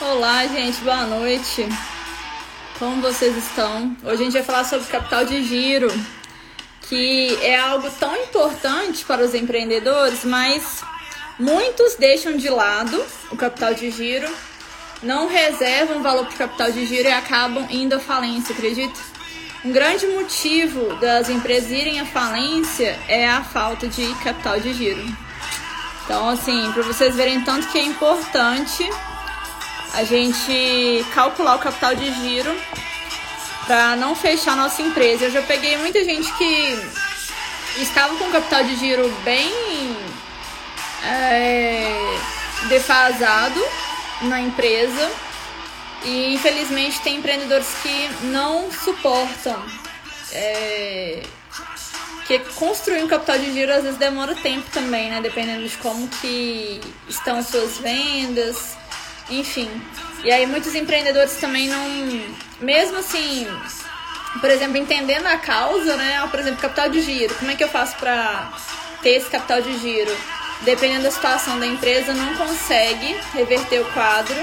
Olá, gente, boa noite. Como vocês estão? Hoje a gente vai falar sobre capital de giro, que é algo tão importante para os empreendedores, mas muitos deixam de lado o capital de giro, não reservam valor para o capital de giro e acabam indo à falência, acredita? Um grande motivo das empresas irem à falência é a falta de capital de giro. Então, assim, para vocês verem tanto que é importante a gente calcular o capital de giro para não fechar nossa empresa. Eu já peguei muita gente que estava com capital de giro bem é, defasado na empresa e infelizmente tem empreendedores que não suportam. É, que construir um capital de giro às vezes demora tempo também, né? Dependendo de como que estão suas vendas, enfim. E aí muitos empreendedores também não. Mesmo assim, por exemplo, entendendo a causa, né? Por exemplo, capital de giro. Como é que eu faço para ter esse capital de giro? Dependendo da situação da empresa, não consegue reverter o quadro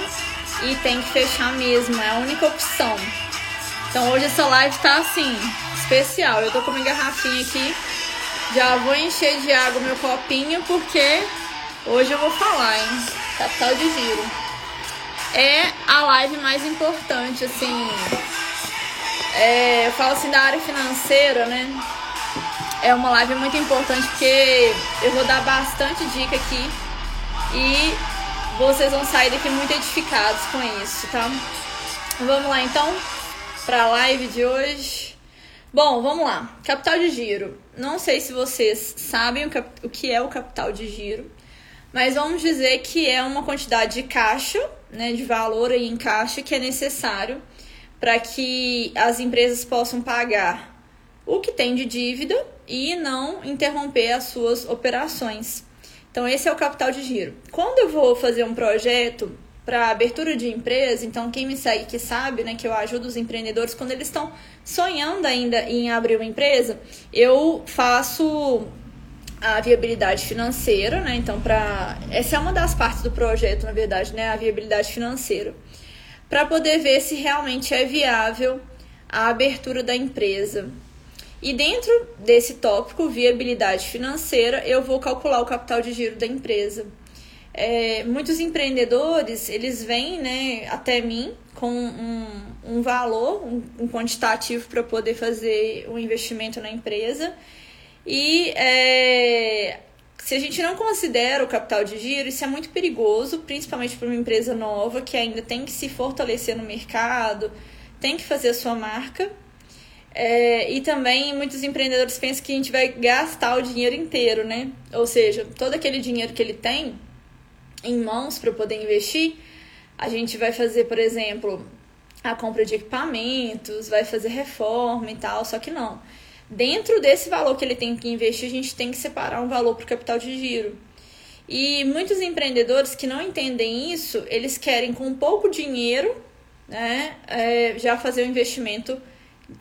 e tem que fechar mesmo. É a única opção. Então hoje essa live tá assim, especial. Eu tô com uma garrafinha aqui. Já vou encher de água meu copinho porque hoje eu vou falar, hein? Capital de giro é a live mais importante, assim. É, eu falo assim da área financeira, né? É uma live muito importante porque eu vou dar bastante dica aqui e vocês vão sair daqui muito edificados com isso, tá? Vamos lá então para a live de hoje. Bom, vamos lá. Capital de giro. Não sei se vocês sabem o que é o capital de giro, mas vamos dizer que é uma quantidade de caixa né, de valor aí em caixa que é necessário para que as empresas possam pagar o que tem de dívida e não interromper as suas operações. Então, esse é o capital de giro. Quando eu vou fazer um projeto para abertura de empresa, então quem me segue que sabe, né, que eu ajudo os empreendedores quando eles estão sonhando ainda em abrir uma empresa, eu faço a viabilidade financeira, né? Então, para essa é uma das partes do projeto, na verdade, né? A viabilidade financeira, para poder ver se realmente é viável a abertura da empresa. E dentro desse tópico, viabilidade financeira, eu vou calcular o capital de giro da empresa. É, muitos empreendedores, eles vêm né, até mim com um, um valor, um, um quantitativo para poder fazer um investimento na empresa e é, se a gente não considera o capital de giro, isso é muito perigoso, principalmente para uma empresa nova que ainda tem que se fortalecer no mercado, tem que fazer a sua marca. É, e também muitos empreendedores pensam que a gente vai gastar o dinheiro inteiro, né? Ou seja, todo aquele dinheiro que ele tem em mãos para poder investir, a gente vai fazer, por exemplo, a compra de equipamentos, vai fazer reforma e tal, só que não. Dentro desse valor que ele tem que investir, a gente tem que separar um valor para o capital de giro. E muitos empreendedores que não entendem isso, eles querem com pouco dinheiro, né, é, já fazer o investimento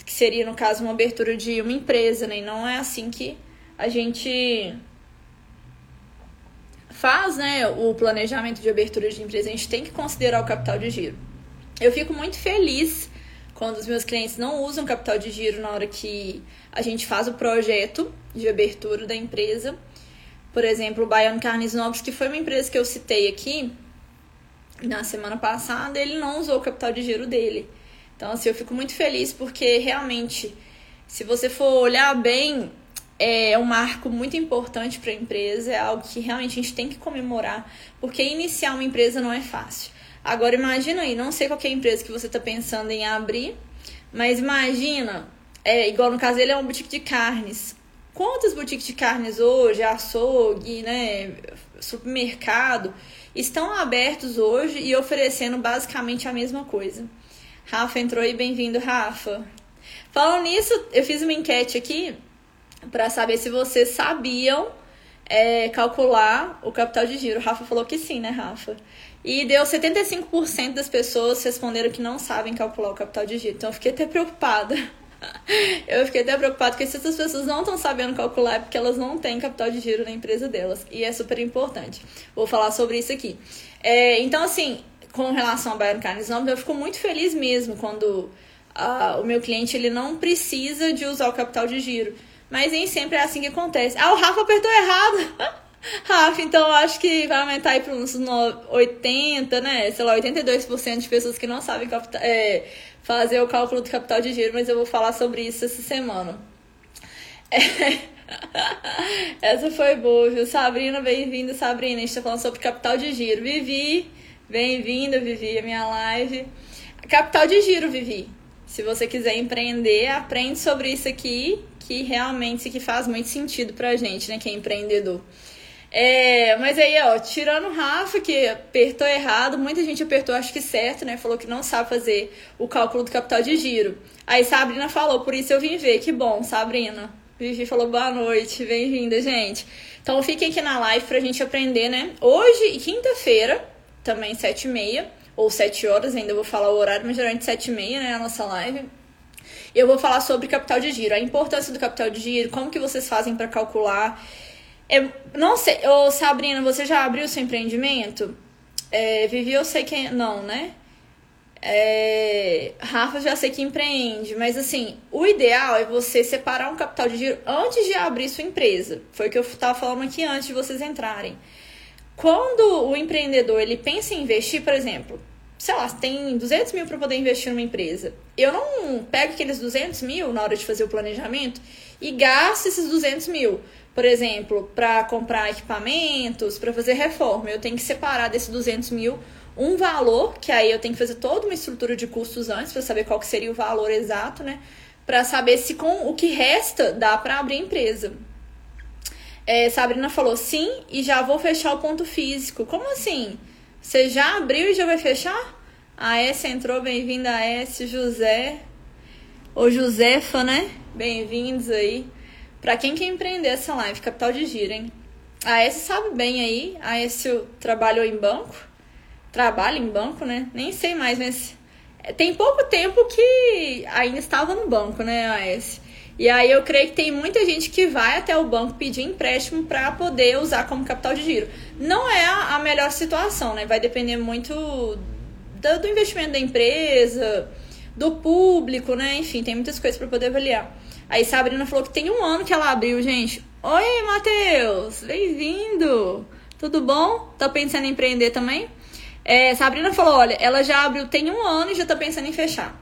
que seria no caso uma abertura de uma empresa, né? E não é assim que a gente faz, né, o planejamento de abertura de empresa. A gente tem que considerar o capital de giro. Eu fico muito feliz quando os meus clientes não usam capital de giro na hora que a gente faz o projeto de abertura da empresa. Por exemplo, o Baiano Carnes Nobres, que foi uma empresa que eu citei aqui na semana passada, ele não usou o capital de giro dele. Então, assim, eu fico muito feliz porque realmente, se você for olhar bem, é um marco muito importante para a empresa, é algo que realmente a gente tem que comemorar, porque iniciar uma empresa não é fácil. Agora imagina aí, não sei qual é a empresa que você está pensando em abrir, mas imagina, é, igual no caso ele é uma boutique de carnes. Quantas boutiques de carnes hoje, açougue, né, supermercado, estão abertos hoje e oferecendo basicamente a mesma coisa? Rafa entrou aí, bem-vindo, Rafa. Falando nisso, eu fiz uma enquete aqui para saber se vocês sabiam é, calcular o capital de giro. O Rafa falou que sim, né, Rafa? E deu 75% das pessoas responderam que não sabem calcular o capital de giro. Então eu fiquei até preocupada. Eu fiquei até preocupada porque se essas pessoas não estão sabendo calcular é porque elas não têm capital de giro na empresa delas. E é super importante. Vou falar sobre isso aqui. É, então, assim, com relação a Baiano Carnes eu fico muito feliz mesmo quando uh, o meu cliente ele não precisa de usar o capital de giro. Mas nem sempre é assim que acontece. Ah, o Rafa apertou errado! Rafa, então eu acho que vai aumentar aí para uns 80, né? Sei lá, 82% de pessoas que não sabem é, fazer o cálculo do capital de giro, mas eu vou falar sobre isso essa semana. É. Essa foi boa, viu? Sabrina, bem-vinda, Sabrina. A gente tá falando sobre capital de giro. Vivi, bem-vinda, Vivi, a minha live. Capital de giro, Vivi. Se você quiser empreender, aprende sobre isso aqui, que realmente isso aqui faz muito sentido pra gente, né, que é empreendedor. É, mas aí, ó, tirando o Rafa, que apertou errado, muita gente apertou, acho que certo, né? Falou que não sabe fazer o cálculo do capital de giro. Aí Sabrina falou, por isso eu vim ver. Que bom, Sabrina. Vivi falou boa noite, bem-vinda, gente. Então fiquem aqui na live pra gente aprender, né? Hoje, quinta-feira, também sete e meia, ou sete horas, ainda vou falar o horário, mas geralmente sete e meia, né? A nossa live. Eu vou falar sobre capital de giro, a importância do capital de giro, como que vocês fazem para calcular eu não sei, ô Sabrina, você já abriu seu empreendimento? É, Vivi, eu sei que não, né? É, Rafa já sei que empreende, mas assim, o ideal é você separar um capital de giro antes de abrir sua empresa. Foi o que eu estava falando aqui antes de vocês entrarem. Quando o empreendedor ele pensa em investir, por exemplo, sei lá, tem 200 mil para poder investir numa empresa, eu não pego aqueles 200 mil na hora de fazer o planejamento e gasto esses 200 mil por exemplo, para comprar equipamentos, para fazer reforma, eu tenho que separar desses 200 mil um valor, que aí eu tenho que fazer toda uma estrutura de custos antes para saber qual que seria o valor exato, né? Para saber se com o que resta dá para abrir a empresa. É, Sabrina falou sim e já vou fechar o ponto físico. Como assim? Você já abriu e já vai fechar? A S entrou, bem-vinda a S, José. Ou Josefa, né? Bem-vindos aí. Para quem quer empreender essa live, capital de giro, hein? A S sabe bem aí. A S trabalhou em banco. Trabalha em banco, né? Nem sei mais, mas tem pouco tempo que ainda estava no banco, né, a S. E aí eu creio que tem muita gente que vai até o banco pedir empréstimo para poder usar como capital de giro. Não é a melhor situação, né? Vai depender muito do, investimento da empresa, do público, né? Enfim, tem muitas coisas para poder avaliar. Aí Sabrina falou que tem um ano que ela abriu, gente. Oi, Matheus! Bem-vindo! Tudo bom? Tá pensando em empreender também? É, Sabrina falou: olha, ela já abriu tem um ano e já tá pensando em fechar.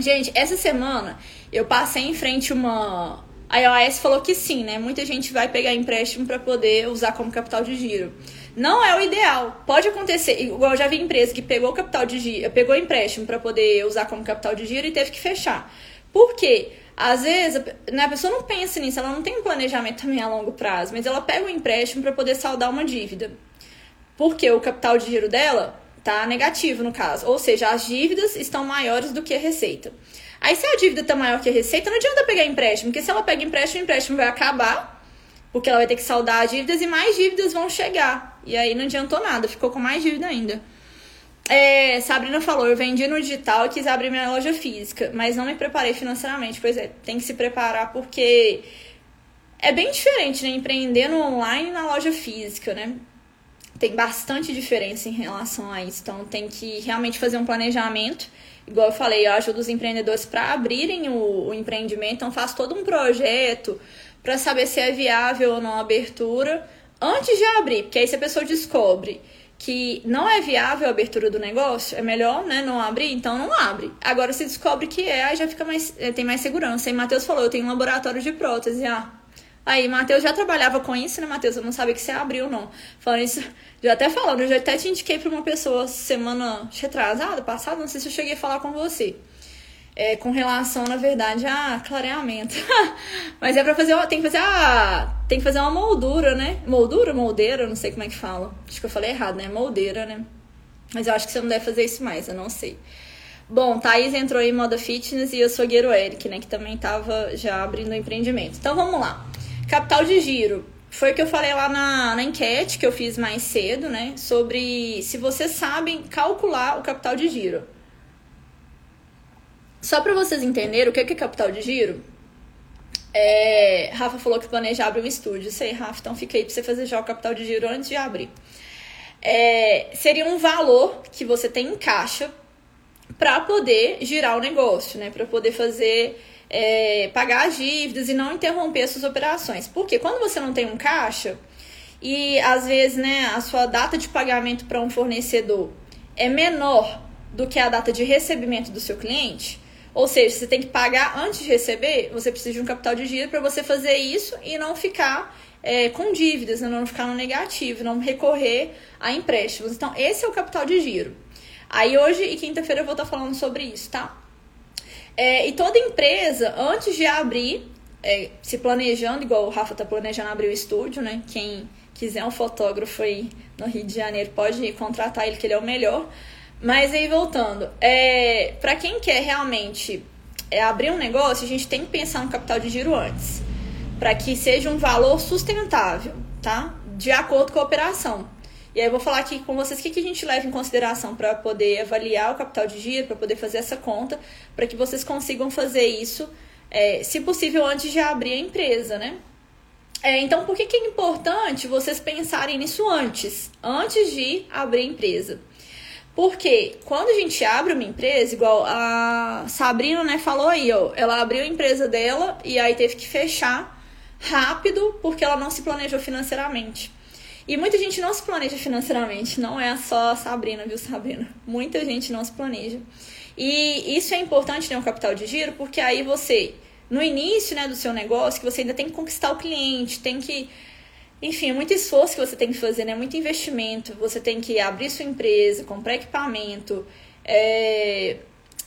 Gente, essa semana eu passei em frente uma. A iOS falou que sim, né? Muita gente vai pegar empréstimo para poder usar como capital de giro. Não é o ideal. Pode acontecer, igual eu já vi empresa que pegou capital de giro, pegou empréstimo para poder usar como capital de giro e teve que fechar. Por quê? Às vezes, né, a pessoa não pensa nisso, ela não tem um planejamento também a longo prazo, mas ela pega um empréstimo para poder saldar uma dívida. Porque o capital de giro dela tá negativo no caso, ou seja, as dívidas estão maiores do que a receita. Aí se a dívida tá maior que a receita, não adianta pegar empréstimo, porque se ela pega empréstimo, o empréstimo vai acabar, porque ela vai ter que saldar as dívidas e mais dívidas vão chegar. E aí não adiantou nada, ficou com mais dívida ainda. É, Sabrina falou, eu vendi no digital e quis abrir minha loja física, mas não me preparei financeiramente. Pois é, tem que se preparar porque é bem diferente, né? Empreender no online e na loja física, né? Tem bastante diferença em relação a isso. Então tem que realmente fazer um planejamento. Igual eu falei, eu ajudo os empreendedores para abrirem o, o empreendimento, então faço todo um projeto para saber se é viável ou não a abertura antes de abrir, porque aí se a pessoa descobre que não é viável a abertura do negócio, é melhor, né, não abrir, então não abre. Agora se descobre que é, aí já fica mais, eh, tem mais segurança. E Matheus falou, eu tenho um laboratório de prótese, ah. Aí, Matheus já trabalhava com isso, né, Matheus? Eu não sabia que você abriu, não. Falando isso, já até falando, eu já até te indiquei pra uma pessoa semana retrasada, passada, não sei se eu cheguei a falar com você é, com relação, na verdade, a clareamento. Mas é pra fazer, tem que fazer a, tem que fazer uma moldura, né? Moldura, moldeira, não sei como é que fala. Acho que eu falei errado, né? Moldeira, né? Mas eu acho que você não deve fazer isso mais, eu não sei. Bom, Thaís entrou em moda fitness e eu sou Gueiro Eric, né? Que também tava já abrindo o empreendimento. Então vamos lá. Capital de giro. Foi o que eu falei lá na, na enquete que eu fiz mais cedo, né? Sobre se vocês sabem calcular o capital de giro. Só para vocês entenderem o que é capital de giro, é, Rafa falou que planeja abrir um estúdio. Sei, Rafa, então fica aí pra você fazer já o capital de giro antes de abrir. é, seria um valor que você tem em caixa para poder girar o negócio, né? Para poder fazer é, pagar as dívidas e não interromper suas operações. Porque quando você não tem um caixa e às vezes, né, a sua data de pagamento para um fornecedor é menor do que a data de recebimento do seu cliente, ou seja, você tem que pagar antes de receber, você precisa de um capital de giro para você fazer isso e não ficar é, com dívidas, né? não ficar no negativo, não recorrer a empréstimos. Então, esse é o capital de giro. Aí hoje e quinta-feira eu vou estar falando sobre isso, tá? É, e toda empresa, antes de abrir, é, se planejando, igual o Rafa está planejando abrir o estúdio, né? Quem quiser um fotógrafo aí no Rio de Janeiro pode contratar ele, que ele é o melhor. Mas aí voltando, é, para quem quer realmente é, abrir um negócio, a gente tem que pensar no capital de giro antes, para que seja um valor sustentável, tá? De acordo com a operação. E aí eu vou falar aqui com vocês o que, que a gente leva em consideração para poder avaliar o capital de giro, para poder fazer essa conta, para que vocês consigam fazer isso, é, se possível, antes de abrir a empresa, né? É, então, por que, que é importante vocês pensarem nisso antes, antes de abrir a empresa? Porque quando a gente abre uma empresa, igual a Sabrina, né, falou aí, ó, ela abriu a empresa dela e aí teve que fechar rápido porque ela não se planejou financeiramente. E muita gente não se planeja financeiramente, não é só a Sabrina, viu, Sabrina? Muita gente não se planeja. E isso é importante ter um capital de giro, porque aí você, no início né, do seu negócio, que você ainda tem que conquistar o cliente, tem que enfim, é muito esforço que você tem que fazer, né? Muito investimento. Você tem que abrir sua empresa, comprar equipamento, é...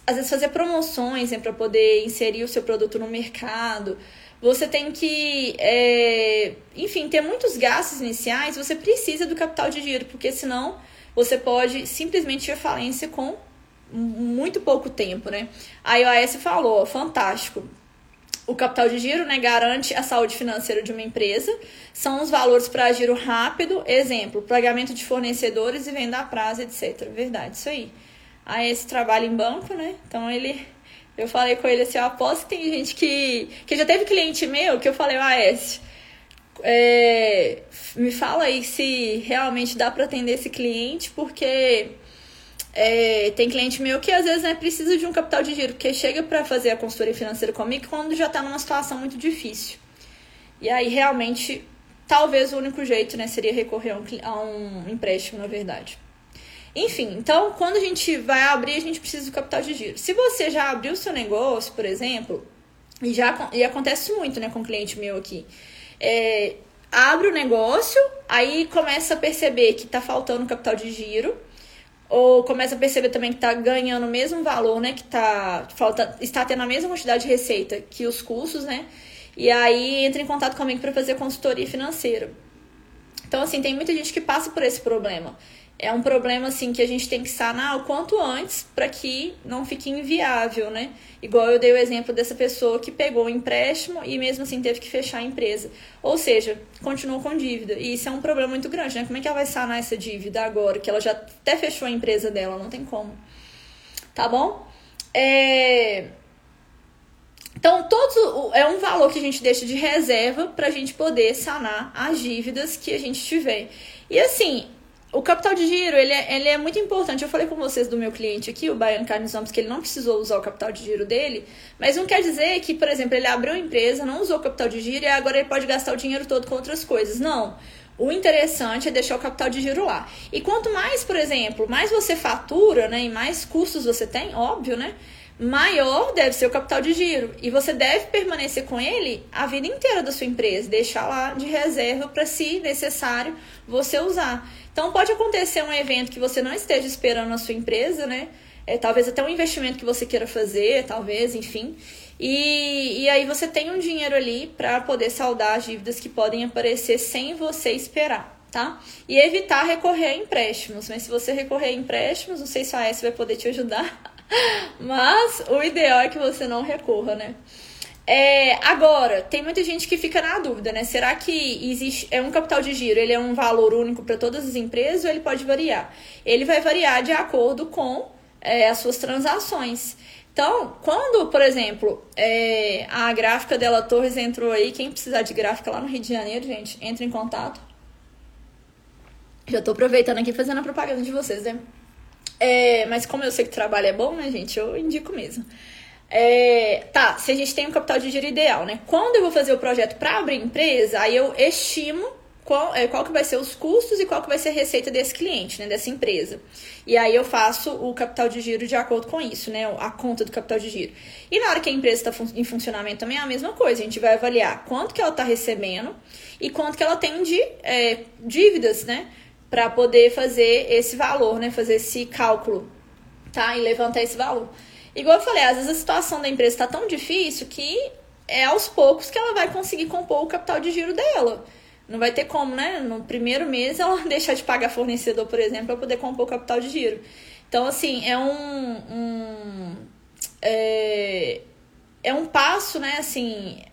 às vezes fazer promoções né, para poder inserir o seu produto no mercado. Você tem que, é... enfim, ter muitos gastos iniciais. Você precisa do capital de giro, porque senão você pode simplesmente ter falência com muito pouco tempo, né? A IOS falou, fantástico. O capital de giro né, garante a saúde financeira de uma empresa. São os valores para giro rápido, exemplo, pagamento de fornecedores e venda a prazo, etc. Verdade, isso aí. Aí esse trabalho em banco, né? Então ele. Eu falei com ele assim, eu aposto que tem gente que. Que já teve cliente meu que eu falei, ah, esse. É, me fala aí se realmente dá para atender esse cliente, porque é, tem cliente meu que às vezes né, precisa de um capital de giro, porque chega para fazer a consultoria financeira comigo quando já está numa situação muito difícil. E aí realmente, talvez o único jeito né, seria recorrer a um, a um empréstimo, na verdade. Enfim, então quando a gente vai abrir, a gente precisa do capital de giro. Se você já abriu seu negócio, por exemplo, e já e acontece muito né, com um cliente meu aqui. É, abre o negócio, aí começa a perceber que está faltando capital de giro ou começa a perceber também que está ganhando o mesmo valor, né? Que tá, falta, está tendo a mesma quantidade de receita que os custos, né? E aí entra em contato comigo para fazer consultoria financeira. Então, assim, tem muita gente que passa por esse problema é um problema assim que a gente tem que sanar o quanto antes para que não fique inviável, né? Igual eu dei o exemplo dessa pessoa que pegou o empréstimo e mesmo assim teve que fechar a empresa. Ou seja, continuou com dívida. E isso é um problema muito grande, né? Como é que ela vai sanar essa dívida agora? Que ela já até fechou a empresa dela, não tem como. Tá bom? É... Então, todos, é um valor que a gente deixa de reserva para a gente poder sanar as dívidas que a gente tiver. E assim, o capital de giro, ele é, ele é muito importante. Eu falei com vocês do meu cliente aqui, o Baiano Carnes Homens, que ele não precisou usar o capital de giro dele, mas não quer dizer que, por exemplo, ele abriu uma empresa, não usou o capital de giro e agora ele pode gastar o dinheiro todo com outras coisas. Não. O interessante é deixar o capital de giro lá. E quanto mais, por exemplo, mais você fatura, né, e mais custos você tem, óbvio, né? Maior deve ser o capital de giro. E você deve permanecer com ele a vida inteira da sua empresa, deixar lá de reserva para, se necessário, você usar. Então, pode acontecer um evento que você não esteja esperando na sua empresa, né? É, talvez até um investimento que você queira fazer, talvez, enfim. E, e aí você tem um dinheiro ali para poder saldar as dívidas que podem aparecer sem você esperar tá? E evitar recorrer a empréstimos. Mas se você recorrer a empréstimos, não sei se a AS vai poder te ajudar, mas o ideal é que você não recorra, né? É, agora, tem muita gente que fica na dúvida, né? Será que existe é um capital de giro? Ele é um valor único para todas as empresas ou ele pode variar? Ele vai variar de acordo com é, as suas transações. Então, quando, por exemplo, é, a gráfica dela Torres entrou aí, quem precisar de gráfica lá no Rio de Janeiro, gente, entre em contato Já tô aproveitando aqui fazendo a propaganda de vocês, né? É, mas como eu sei que trabalho é bom, né, gente? Eu indico mesmo. É, tá, se a gente tem um capital de giro ideal, né? Quando eu vou fazer o projeto para abrir empresa, aí eu estimo qual, é, qual que vai ser os custos e qual que vai ser a receita desse cliente, né, dessa empresa. E aí eu faço o capital de giro de acordo com isso, né, a conta do capital de giro. E na hora que a empresa está em funcionamento também é a mesma coisa, a gente vai avaliar quanto que ela está recebendo e quanto que ela tem de é, dívidas, né, para poder fazer esse valor, né, fazer esse cálculo, tá, e levantar esse valor. Igual eu falei, às vezes a situação da empresa está tão difícil que é aos poucos que ela vai conseguir compor o capital de giro dela. Não vai ter como, né? No primeiro mês ela deixar de pagar fornecedor, por exemplo, para poder compor o capital de giro. Então, assim, é um. um é, é um passo, né? Assim,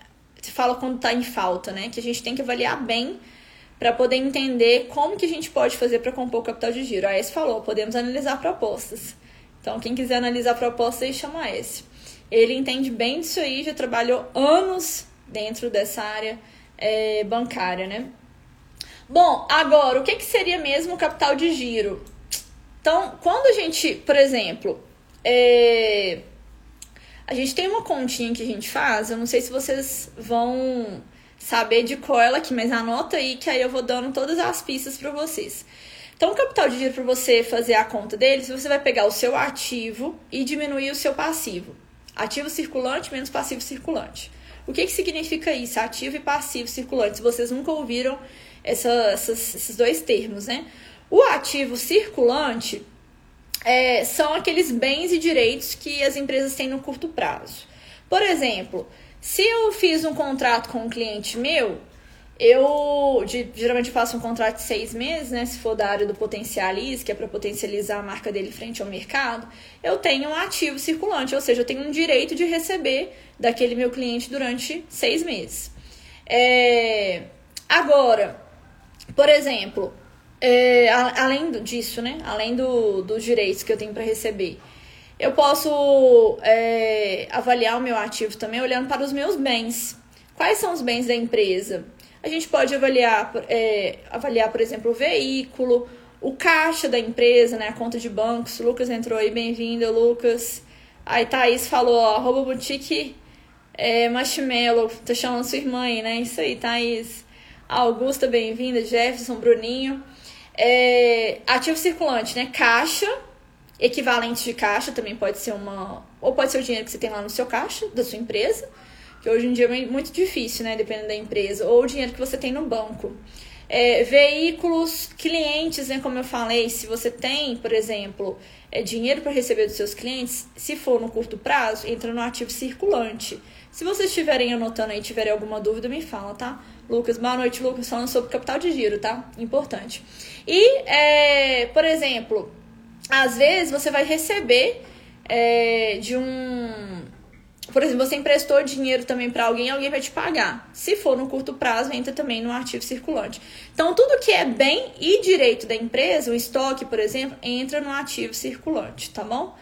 se fala quando está em falta, né? Que a gente tem que avaliar bem para poder entender como que a gente pode fazer para compor o capital de giro. A S falou, podemos analisar propostas. Então, quem quiser analisar propostas, chama a S. Ele entende bem disso aí, já trabalhou anos dentro dessa área é, bancária, né? Bom, agora, o que, que seria mesmo o capital de giro? Então, quando a gente, por exemplo, é, a gente tem uma continha que a gente faz, eu não sei se vocês vão saber de qual ela aqui, mas anota aí que aí eu vou dando todas as pistas para vocês. Então, o capital de giro, para você fazer a conta deles, você vai pegar o seu ativo e diminuir o seu passivo. Ativo circulante menos passivo circulante. O que, que significa isso? Ativo e passivo circulante. Se vocês nunca ouviram essa, essas, esses dois termos, né? O ativo circulante é, são aqueles bens e direitos que as empresas têm no curto prazo. Por exemplo, se eu fiz um contrato com um cliente meu, eu de, geralmente faço um contrato de seis meses, né? Se for da área do potencialize, que é para potencializar a marca dele frente ao mercado, eu tenho um ativo circulante, ou seja, eu tenho um direito de receber daquele meu cliente durante seis meses. É, agora, por exemplo, é, além disso, né? Além do, dos direitos que eu tenho para receber, eu posso é, avaliar o meu ativo também olhando para os meus bens. Quais são os bens da empresa? A gente pode avaliar, é, avaliar, por exemplo, o veículo, o caixa da empresa, né, a conta de bancos. Lucas entrou aí, bem-vindo, Lucas. Aí Thaís falou, ó, boutique é, marshmallow, tá chamando sua irmã aí, né? Isso aí, Thaís. Augusta, bem-vinda, Jefferson, Bruninho. É, ativo circulante, né? Caixa, equivalente de caixa também pode ser uma. Ou pode ser o dinheiro que você tem lá no seu caixa, da sua empresa que hoje em dia é muito difícil, né? Dependendo da empresa, ou o dinheiro que você tem no banco. É, veículos, clientes, né? Como eu falei, se você tem, por exemplo, é, dinheiro para receber dos seus clientes, se for no curto prazo, entra no ativo circulante. Se vocês estiverem anotando aí, tiverem alguma dúvida, me fala, tá? Lucas, boa noite, Lucas, falando sobre capital de giro, tá? Importante. E, é, por exemplo, às vezes você vai receber é, de um por exemplo, você emprestou dinheiro também para alguém, alguém vai te pagar. Se for no curto prazo, entra também no ativo circulante. Então, tudo que é bem e direito da empresa, o estoque, por exemplo, entra no ativo circulante, tá bom?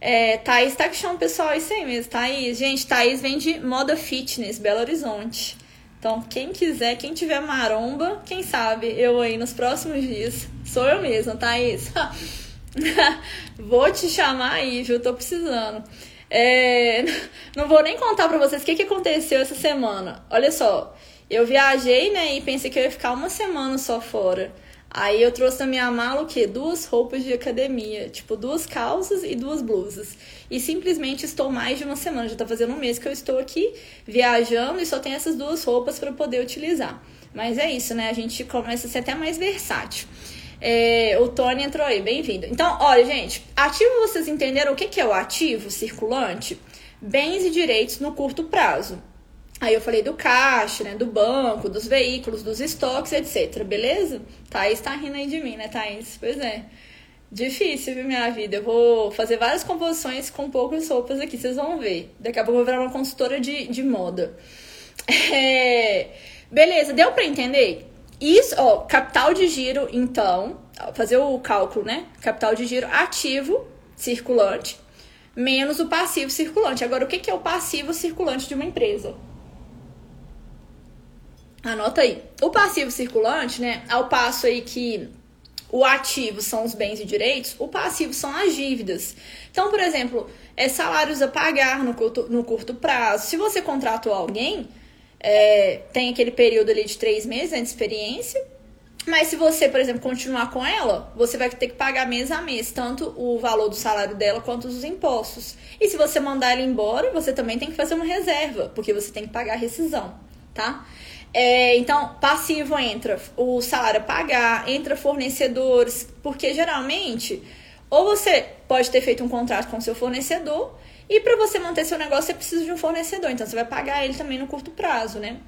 É, Thaís tá que chama o pessoal isso aí mesmo, Thaís. Gente, Thaís vem de moda fitness, Belo Horizonte. Então, quem quiser, quem tiver maromba, quem sabe eu aí nos próximos dias. Sou eu mesma, Thaís. Vou te chamar aí, viu? Tô precisando. É, não vou nem contar pra vocês o que, que aconteceu essa semana. Olha só, eu viajei, né, e pensei que eu ia ficar uma semana só fora. Aí eu trouxe na minha mala o quê? Duas roupas de academia, tipo duas calças e duas blusas. E simplesmente estou mais de uma semana, já tá fazendo um mês que eu estou aqui viajando e só tenho essas duas roupas para poder utilizar. Mas é isso, né? A gente começa a ser até mais versátil. É, o Tony entrou aí, bem-vindo. Então, olha, gente, ativo vocês entenderam o que, que é o ativo circulante? Bens e direitos no curto prazo. Aí eu falei do caixa, né? Do banco, dos veículos, dos estoques, etc. Beleza? Thaís tá rindo aí de mim, né, Thaís? Pois é. Difícil, viu, minha vida? Eu vou fazer várias composições com poucas roupas aqui, vocês vão ver. Daqui a pouco eu vou virar uma consultora de, de moda. É... Beleza, deu pra entender? Isso, ó, capital de giro, então, fazer o cálculo, né? Capital de giro ativo circulante menos o passivo circulante. Agora, o que é o passivo circulante de uma empresa? Anota aí. O passivo circulante, né? Ao passo aí que o ativo são os bens e direitos, o passivo são as dívidas. Então, por exemplo, é salários a pagar no curto, no curto prazo. Se você contratou alguém, é, tem aquele período ali de três meses né, de experiência, mas se você, por exemplo, continuar com ela, você vai ter que pagar mês a mês, tanto o valor do salário dela quanto os impostos. E se você mandar ela embora, você também tem que fazer uma reserva, porque você tem que pagar a rescisão, tá? É, então, passivo entra o salário a pagar, entra fornecedores, porque geralmente, ou você pode ter feito um contrato com seu fornecedor, e para você manter seu negócio, você precisa de um fornecedor, então você vai pagar ele também no curto prazo, né?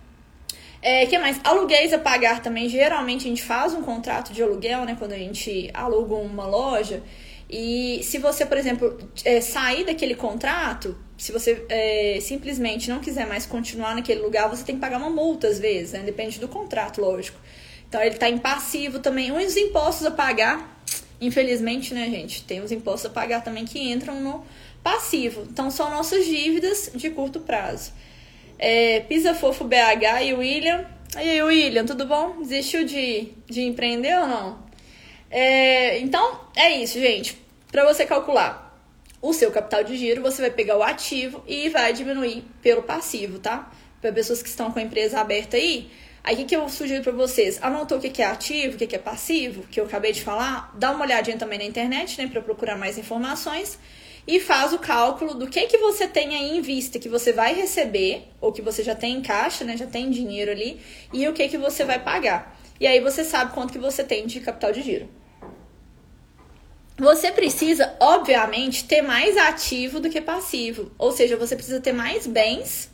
É, que mais? Aluguéis a pagar também. Geralmente a gente faz um contrato de aluguel, né? Quando a gente aluga uma loja. E se você, por exemplo, é, sair daquele contrato, se você é, simplesmente não quiser mais continuar naquele lugar, você tem que pagar uma multa às vezes, né? Depende do contrato, lógico. Então ele está em passivo também. Os impostos a pagar, infelizmente, né, gente? Tem os impostos a pagar também que entram no passivo. Então são nossas dívidas de curto prazo. É, Pisa Fofo BH e William. E aí, William, tudo bom? Desistiu de, de empreender ou não? É, então, é isso, gente. Para você calcular o seu capital de giro, você vai pegar o ativo e vai diminuir pelo passivo, tá? Para pessoas que estão com a empresa aberta aí, aí o que, que eu sugiro para vocês? Anotou o que, que é ativo, o que, que é passivo, que eu acabei de falar? Dá uma olhadinha também na internet, né, para procurar mais informações e faz o cálculo do que que você tem aí em vista que você vai receber ou que você já tem em caixa, né, já tem dinheiro ali, e o que que você vai pagar. E aí você sabe quanto que você tem de capital de giro. Você precisa, obviamente, ter mais ativo do que passivo, ou seja, você precisa ter mais bens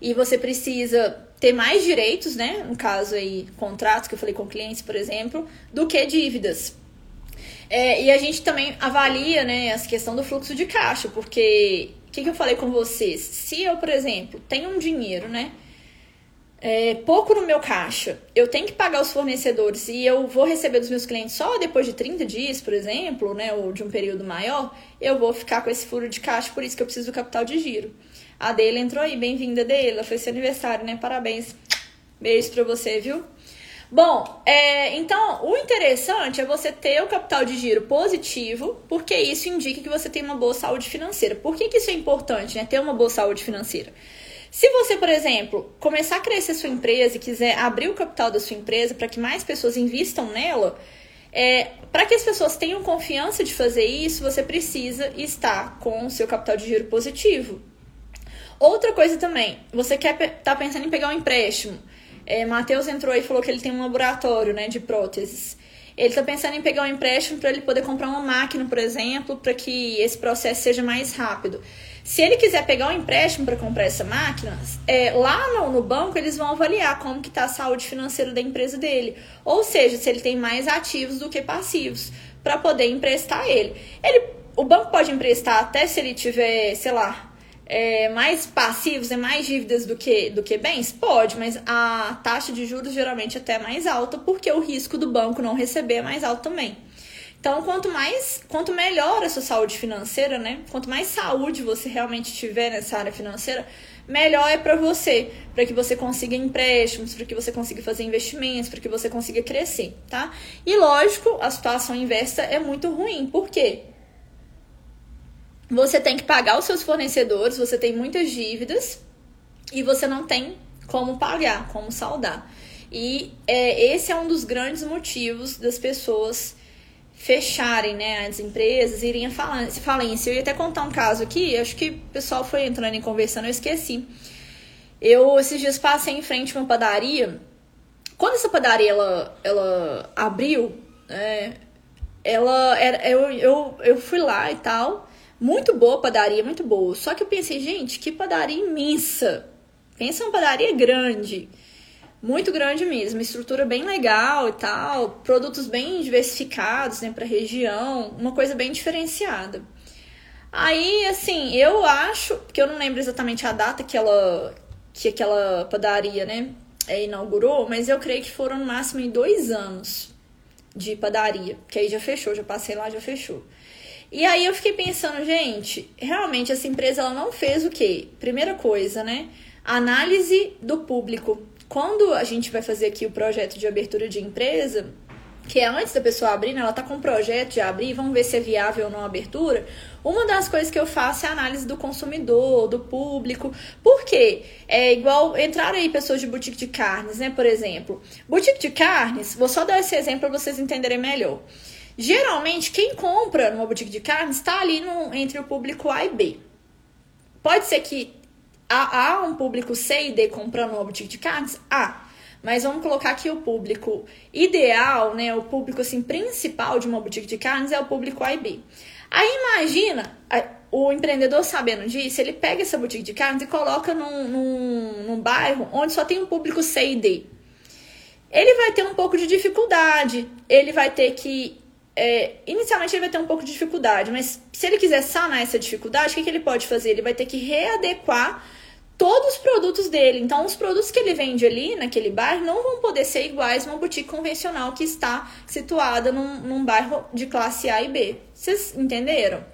e você precisa ter mais direitos, né? No caso aí, contratos que eu falei com clientes, por exemplo, do que dívidas. É, e a gente também avalia né, essa questão do fluxo de caixa, porque o que, que, eu falei com vocês? Se eu, por exemplo, tenho um dinheiro, né? É, pouco no meu caixa, eu tenho que pagar os fornecedores e eu vou receber dos meus clientes só depois de 30 dias, por exemplo, né, ou de um período maior, eu vou ficar com esse furo de caixa, por isso que eu preciso do capital de giro. A dele entrou aí, bem-vinda dele, foi seu aniversário, né? Parabéns. Beijo pra você, viu? Bom, é, então o interessante é você ter o capital de giro positivo, porque isso indica que você tem uma boa saúde financeira. Por que, que isso é importante, né? Ter uma boa saúde financeira. Se você, por exemplo, começar a crescer sua empresa e quiser abrir o capital da sua empresa para que mais pessoas investam nela, é, para que as pessoas tenham confiança de fazer isso, você precisa estar com o seu capital de giro positivo. Outra coisa também, você quer tá pensando em pegar um empréstimo. É, Matheus entrou e falou que ele tem um laboratório né, de próteses. Ele está pensando em pegar um empréstimo para ele poder comprar uma máquina, por exemplo, para que esse processo seja mais rápido. Se ele quiser pegar um empréstimo para comprar essa máquina, é, lá no, no, banco eles vão avaliar como que está a saúde financeira da empresa dele. Ou seja, se ele tem mais ativos do que passivos, para poder emprestar ele. ele. O banco pode emprestar até se ele tiver, sei lá, é, mais passivos, é mais dívidas do que, do que bens? Pode, mas a taxa de juros geralmente é até mais alta, porque o risco do banco não receber é mais alto também. Então, quanto mais, quanto melhor a sua saúde financeira, né? Quanto mais saúde você realmente tiver nessa área financeira, melhor é para você, para que você consiga empréstimos, para que você consiga fazer investimentos, para que você consiga crescer, tá? E lógico, a situação inversa é muito ruim. Por quê? Você tem que pagar os seus fornecedores, você tem muitas dívidas e você não tem como pagar, como saldar. E é, esse é um dos grandes motivos das pessoas fecharem, né, as empresas, irem a falência. Eu ia até contar um caso aqui, acho que o pessoal foi entrando e conversando, eu esqueci. Eu, esses dias, passei em frente a uma padaria. Quando essa padaria, ela, ela abriu, é, ela era, eu, eu, eu fui lá e tal, muito boa padaria, muito boa. Só que eu pensei, gente, que padaria imensa. Pensa uma padaria grande. Muito grande mesmo, estrutura bem legal e tal, produtos bem diversificados, né, para região, uma coisa bem diferenciada. Aí, assim, eu acho, porque eu não lembro exatamente a data que ela que aquela padaria, né, é, inaugurou, mas eu creio que foram no máximo em dois anos de padaria, que aí já fechou, já passei lá, já fechou. E aí eu fiquei pensando, gente, realmente essa empresa ela não fez o quê? Primeira coisa, né? Análise do público. Quando a gente vai fazer aqui o projeto de abertura de empresa, que é antes da pessoa abrir, né, ela tá com um projeto de abrir, vamos ver se é viável ou não a abertura. Uma das coisas que eu faço é a análise do consumidor, do público. Por quê? É igual entrar aí pessoas de boutique de carnes, né, por exemplo. Boutique de carnes, vou só dar esse exemplo para vocês entenderem melhor. Geralmente, quem compra numa boutique de carnes está ali no, entre o público A e B. Pode ser que há, há um público C e D comprando uma boutique de carnes? Há. Mas vamos colocar aqui o público ideal, né? O público assim principal de uma boutique de carnes é o público A e B. Aí imagina o empreendedor sabendo disso, ele pega essa boutique de carnes e coloca num, num, num bairro onde só tem um público C e D. Ele vai ter um pouco de dificuldade, ele vai ter que é, inicialmente ele vai ter um pouco de dificuldade, mas se ele quiser sanar essa dificuldade, o que, que ele pode fazer? Ele vai ter que readequar todos os produtos dele. Então, os produtos que ele vende ali naquele bairro não vão poder ser iguais a uma boutique convencional que está situada num, num bairro de classe A e B. Vocês entenderam?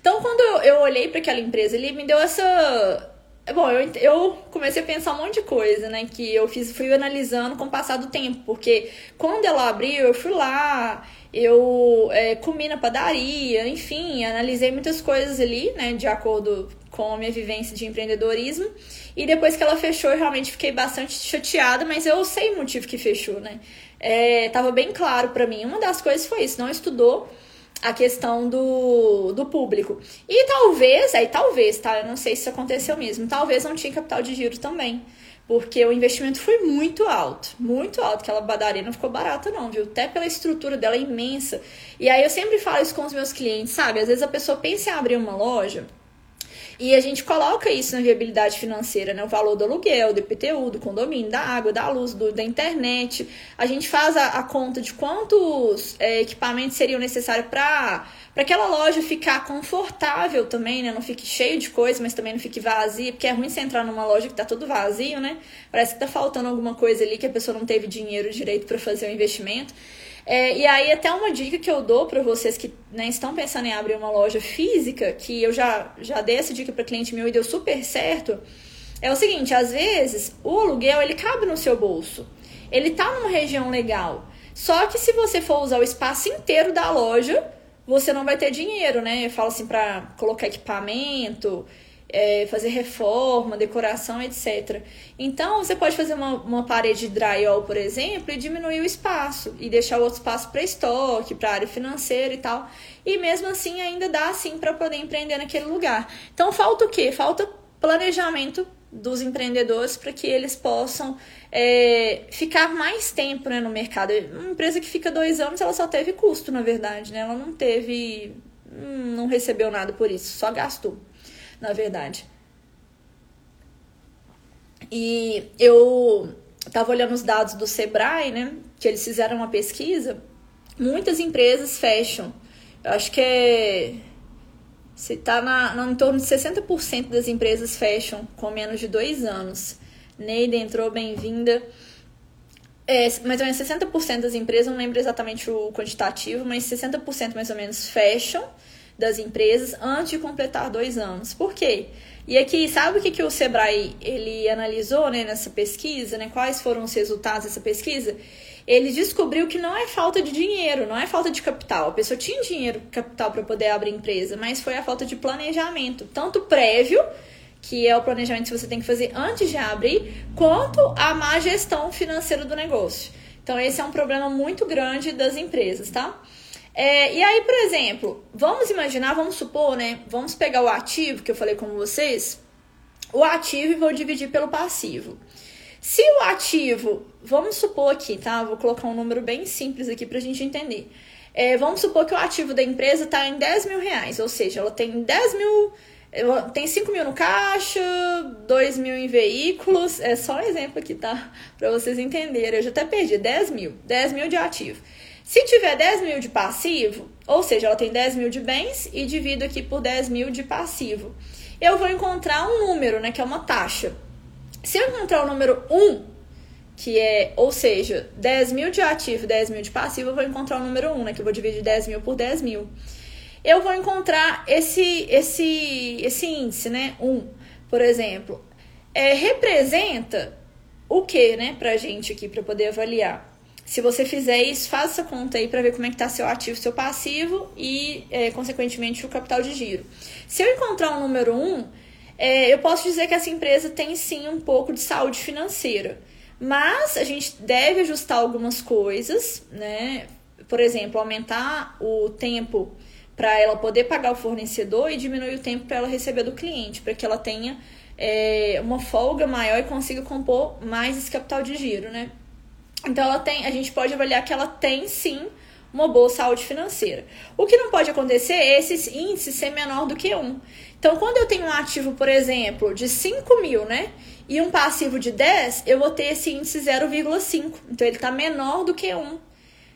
Então, quando eu, eu olhei para aquela empresa, ele me deu essa. Bom, eu, eu comecei a pensar um monte de coisa, né? Que eu fiz, fui analisando com o passar do tempo, porque quando ela abriu, eu fui lá, eu é, comi na padaria, enfim, analisei muitas coisas ali, né? De acordo com a minha vivência de empreendedorismo. E depois que ela fechou, eu realmente fiquei bastante chateada, mas eu sei o motivo que fechou, né? É, tava bem claro para mim. Uma das coisas foi isso, não estudou a questão do, do público. E talvez, aí talvez, tá? Eu não sei se isso aconteceu mesmo. Talvez não tinha capital de giro também. Porque o investimento foi muito alto, muito alto. Aquela padaria não ficou barata, não, viu? Até pela estrutura dela é imensa. E aí eu sempre falo isso com os meus clientes, sabe? Às vezes a pessoa pensa em abrir uma loja e a gente coloca isso na viabilidade financeira, né? O valor do aluguel, do IPTU, do condomínio, da água, da luz, do, da internet. A gente faz a, a conta de quantos é, equipamentos seriam necessários para aquela loja ficar confortável também, né? Não fique cheio de coisa, mas também não fique vazia, porque é ruim você entrar numa loja que tá tudo vazio, né? Parece que tá faltando alguma coisa ali que a pessoa não teve dinheiro direito para fazer o investimento. É, e aí, até uma dica que eu dou para vocês que né, estão pensando em abrir uma loja física, que eu já, já dei essa dica para cliente meu e deu super certo, é o seguinte: às vezes o aluguel ele cabe no seu bolso, ele tá numa região legal. Só que se você for usar o espaço inteiro da loja, você não vai ter dinheiro, né? Eu falo assim para colocar equipamento, é, fazer reforma, decoração, etc. Então, você pode fazer uma, uma parede de drywall, por exemplo, e diminuir o espaço e deixar o outro espaço para estoque, para área financeira e tal. E mesmo assim, ainda dá assim para poder empreender naquele lugar. Então, falta o quê? Falta planejamento dos empreendedores para que eles possam é, ficar mais tempo né, no mercado. Uma empresa que fica dois anos, ela só teve custo, na verdade, né? Ela não teve, hum, não recebeu nada por isso, só gastou na verdade. E eu estava olhando os dados do Sebrae, né? Que eles fizeram uma pesquisa. Muitas empresas fecham. Eu acho que é. Se tá na, na, em torno de 60% das empresas fecham com menos de dois anos. Neida entrou, bem-vinda. É, mais ou menos 60% das empresas, não lembro exatamente o quantitativo, mas 60% mais ou menos fecham das empresas antes de completar dois anos. Por quê? E aqui, sabe o que, que o Sebrae ele analisou né, nessa pesquisa? Né? Quais foram os resultados dessa pesquisa? Ele descobriu que não é falta de dinheiro, não é falta de capital. A pessoa tinha dinheiro, capital para poder abrir empresa, mas foi a falta de planejamento, tanto prévio, que é o planejamento que você tem que fazer antes de abrir, quanto a má gestão financeira do negócio. Então, esse é um problema muito grande das empresas, tá? É, e aí, por exemplo, vamos imaginar, vamos supor, né? Vamos pegar o ativo que eu falei com vocês, o ativo e vou dividir pelo passivo. Se o ativo, vamos supor aqui, tá? Vou colocar um número bem simples aqui pra gente entender. É, vamos supor que o ativo da empresa tá em 10 mil reais, ou seja, ela tem 10 mil. Tem 5 mil no caixa, 2 mil em veículos. É só um exemplo aqui, tá? Pra vocês entenderem. Eu já até perdi. 10 mil. 10 mil de ativo. Se tiver 10 mil de passivo, ou seja, ela tem 10 mil de bens e divido aqui por 10 mil de passivo, eu vou encontrar um número, né, que é uma taxa. Se eu encontrar o número 1, que é, ou seja, 10 mil de ativo, 10 mil de passivo, eu vou encontrar o número 1, né, que eu vou dividir 10 mil por 10 mil. Eu vou encontrar esse, esse, esse índice, né, 1, por exemplo. É, representa o que, né, pra gente aqui, para poder avaliar? Se você fizer isso, faça essa conta aí para ver como é que está seu ativo, seu passivo e, é, consequentemente, o capital de giro. Se eu encontrar um número 1, um, é, eu posso dizer que essa empresa tem sim um pouco de saúde financeira. Mas a gente deve ajustar algumas coisas, né? Por exemplo, aumentar o tempo para ela poder pagar o fornecedor e diminuir o tempo para ela receber do cliente, para que ela tenha é, uma folga maior e consiga compor mais esse capital de giro, né? Então ela tem, a gente pode avaliar que ela tem sim uma boa saúde financeira. O que não pode acontecer é esse índice ser menor do que 1. Então, quando eu tenho um ativo, por exemplo, de 5 mil, né? E um passivo de 10, eu vou ter esse índice 0,5. Então, ele está menor do que 1.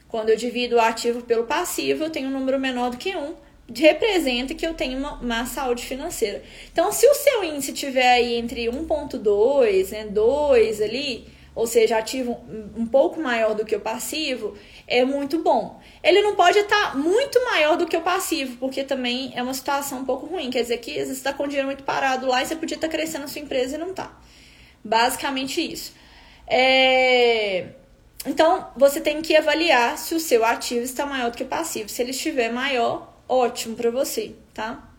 Quando eu divido o ativo pelo passivo, eu tenho um número menor do que 1. Representa que eu tenho uma má saúde financeira. Então, se o seu índice tiver aí entre 1,2, né, 2 ali, ou seja, ativo um pouco maior do que o passivo, é muito bom. Ele não pode estar muito maior do que o passivo, porque também é uma situação um pouco ruim. Quer dizer que às vezes você está com o dinheiro muito parado lá e você podia estar crescendo a sua empresa e não está. Basicamente isso. É... Então, você tem que avaliar se o seu ativo está maior do que o passivo. Se ele estiver maior, ótimo para você, tá?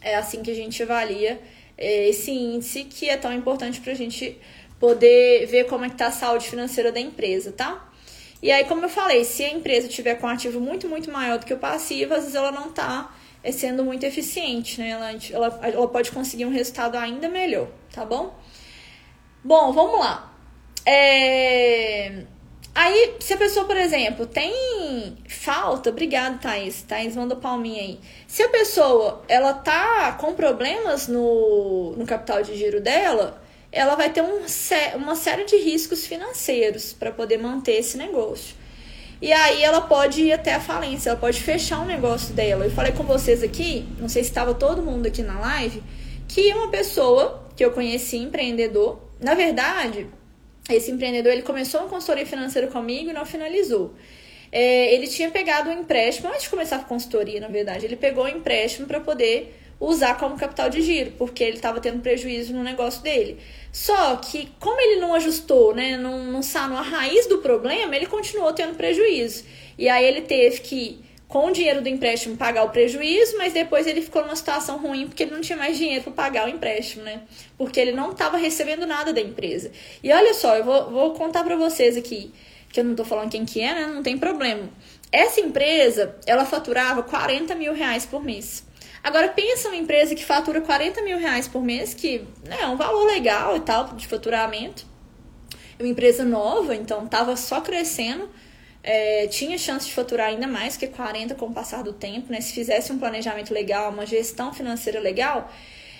É assim que a gente avalia é, esse índice que é tão importante para a gente poder ver como é que tá a saúde financeira da empresa, tá? E aí, como eu falei, se a empresa tiver com um ativo muito, muito maior do que o passivo, às vezes ela não tá é, sendo muito eficiente, né? Ela, ela, ela pode conseguir um resultado ainda melhor, tá bom? Bom, vamos lá. É... Aí, se a pessoa, por exemplo, tem falta, obrigado, Thaís. Thaís manda palminha aí. Se a pessoa, ela tá com problemas no, no capital de giro dela, ela vai ter um, uma série de riscos financeiros para poder manter esse negócio. E aí ela pode ir até a falência, ela pode fechar o negócio dela. Eu falei com vocês aqui, não sei se estava todo mundo aqui na live, que uma pessoa que eu conheci, empreendedor, na verdade, esse empreendedor ele começou uma consultoria financeira comigo e não finalizou. É, ele tinha pegado um empréstimo, antes de começar a consultoria, na verdade, ele pegou um empréstimo para poder usar como capital de giro, porque ele estava tendo prejuízo no negócio dele. Só que, como ele não ajustou, né, não, não sabe a raiz do problema, ele continuou tendo prejuízo. E aí ele teve que, com o dinheiro do empréstimo, pagar o prejuízo, mas depois ele ficou numa situação ruim porque ele não tinha mais dinheiro para pagar o empréstimo, né? Porque ele não estava recebendo nada da empresa. E olha só, eu vou, vou contar para vocês aqui, que eu não estou falando quem que é, né? Não tem problema. Essa empresa, ela faturava 40 mil reais por mês. Agora pensa uma empresa que fatura 40 mil reais por mês, que né, é um valor legal e tal de faturamento. É uma empresa nova, então estava só crescendo. É, tinha chance de faturar ainda mais que 40 com o passar do tempo, né? Se fizesse um planejamento legal, uma gestão financeira legal,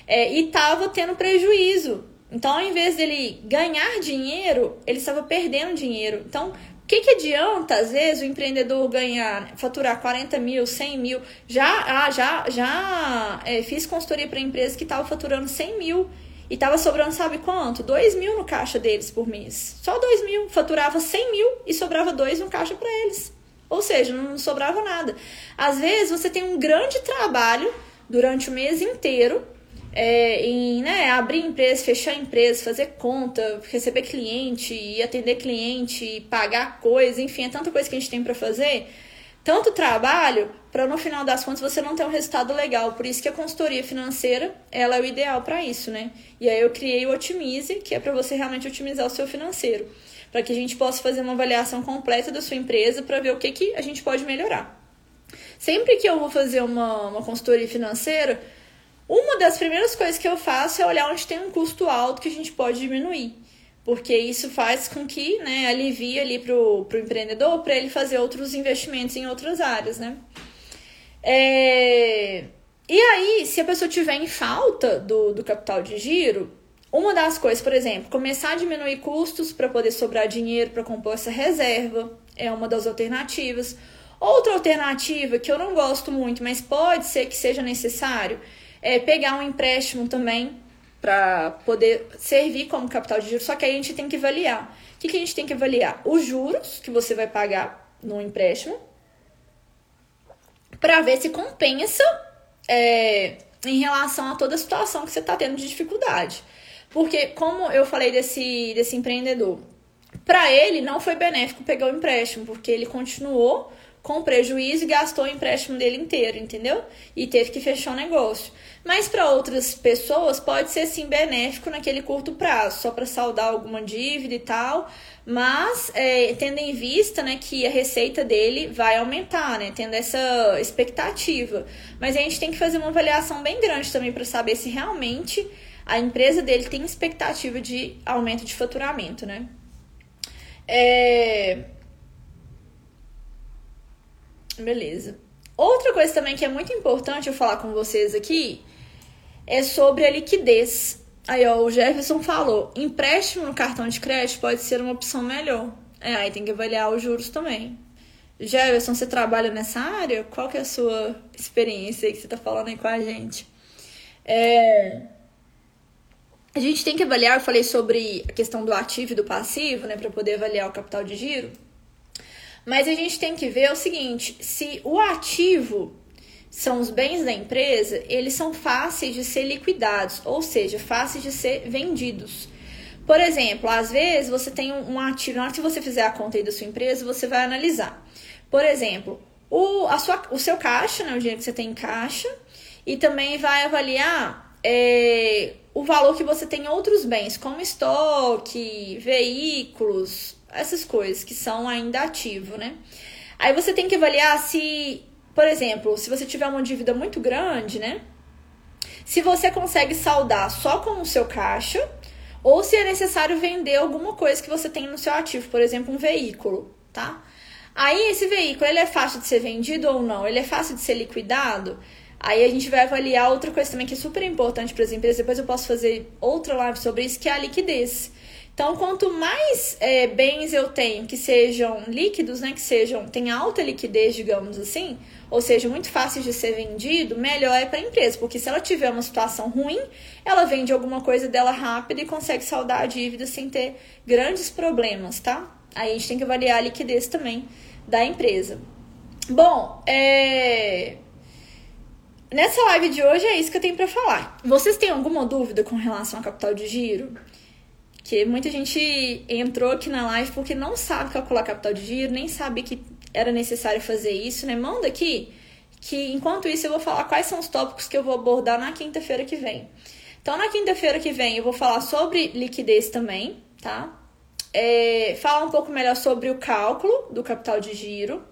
é, e estava tendo prejuízo. Então, ao invés dele ganhar dinheiro, ele estava perdendo dinheiro. Então, que, que adianta, às vezes, o empreendedor ganhar, faturar 40 mil, 100 mil? Já, ah, já, já é, fiz consultoria para empresas que estavam faturando 100 mil e estava sobrando, sabe quanto? 2 mil no caixa deles por mês. Só 2 mil. Faturava 100 mil e sobrava 2 no caixa para eles. Ou seja, não sobrava nada. Às vezes, você tem um grande trabalho durante o mês inteiro é, em né, abrir empresa, fechar empresa, fazer conta, receber cliente, e atender cliente, pagar coisa, enfim, é tanta coisa que a gente tem para fazer, tanto trabalho, para no final das contas você não ter um resultado legal. Por isso que a consultoria financeira ela é o ideal para isso, né? E aí eu criei o Otimize, que é para você realmente otimizar o seu financeiro, para que a gente possa fazer uma avaliação completa da sua empresa para ver o que, que a gente pode melhorar. Sempre que eu vou fazer uma, uma consultoria financeira, uma das primeiras coisas que eu faço é olhar onde tem um custo alto que a gente pode diminuir. Porque isso faz com que né, alivie ali para o empreendedor para ele fazer outros investimentos em outras áreas, né? É... E aí, se a pessoa tiver em falta do, do capital de giro, uma das coisas, por exemplo, começar a diminuir custos para poder sobrar dinheiro para compor essa reserva é uma das alternativas. Outra alternativa que eu não gosto muito, mas pode ser que seja necessário, é, pegar um empréstimo também para poder servir como capital de juros, só que aí a gente tem que avaliar. O que, que a gente tem que avaliar? Os juros que você vai pagar no empréstimo para ver se compensa é, em relação a toda a situação que você está tendo de dificuldade. Porque, como eu falei desse, desse empreendedor, para ele não foi benéfico pegar o empréstimo, porque ele continuou com prejuízo e gastou o empréstimo dele inteiro, entendeu? E teve que fechar o negócio. Mas para outras pessoas pode ser sim benéfico naquele curto prazo, só para saldar alguma dívida e tal, mas é, tendo em vista né, que a receita dele vai aumentar, né, tendo essa expectativa. Mas a gente tem que fazer uma avaliação bem grande também para saber se realmente a empresa dele tem expectativa de aumento de faturamento, né? É... Beleza. Outra coisa também que é muito importante eu falar com vocês aqui é sobre a liquidez. Aí, ó, o Jefferson falou: empréstimo no cartão de crédito pode ser uma opção melhor. É, aí tem que avaliar os juros também. Jefferson, você trabalha nessa área? Qual que é a sua experiência aí que você tá falando aí com a gente? É... A gente tem que avaliar, eu falei sobre a questão do ativo e do passivo, né, para poder avaliar o capital de giro. Mas a gente tem que ver o seguinte: se o ativo são os bens da empresa, eles são fáceis de ser liquidados, ou seja, fáceis de ser vendidos. Por exemplo, às vezes você tem um ativo, na hora que você fizer a conta aí da sua empresa, você vai analisar. Por exemplo, o, a sua, o seu caixa, né, o dinheiro que você tem em caixa, e também vai avaliar é, o valor que você tem em outros bens, como estoque, veículos, essas coisas que são ainda ativo, né? Aí você tem que avaliar se, por exemplo, se você tiver uma dívida muito grande, né? Se você consegue saldar só com o seu caixa ou se é necessário vender alguma coisa que você tem no seu ativo, por exemplo, um veículo, tá? Aí esse veículo, ele é fácil de ser vendido ou não? Ele é fácil de ser liquidado? Aí a gente vai avaliar outra coisa também que é super importante para as empresas, depois eu posso fazer outra live sobre isso, que é a liquidez. Então, quanto mais é, bens eu tenho que sejam líquidos, né, que sejam, tem alta liquidez, digamos assim, ou seja, muito fáceis de ser vendido, melhor é para a empresa, porque se ela tiver uma situação ruim, ela vende alguma coisa dela rápido e consegue saldar a dívida sem ter grandes problemas, tá? Aí a gente tem que avaliar a liquidez também da empresa. Bom, é... nessa live de hoje é isso que eu tenho para falar. Vocês têm alguma dúvida com relação ao capital de giro? Que muita gente entrou aqui na live porque não sabe calcular capital de giro, nem sabe que era necessário fazer isso, né? Manda aqui que enquanto isso eu vou falar quais são os tópicos que eu vou abordar na quinta-feira que vem. Então, na quinta-feira que vem eu vou falar sobre liquidez também, tá? É, falar um pouco melhor sobre o cálculo do capital de giro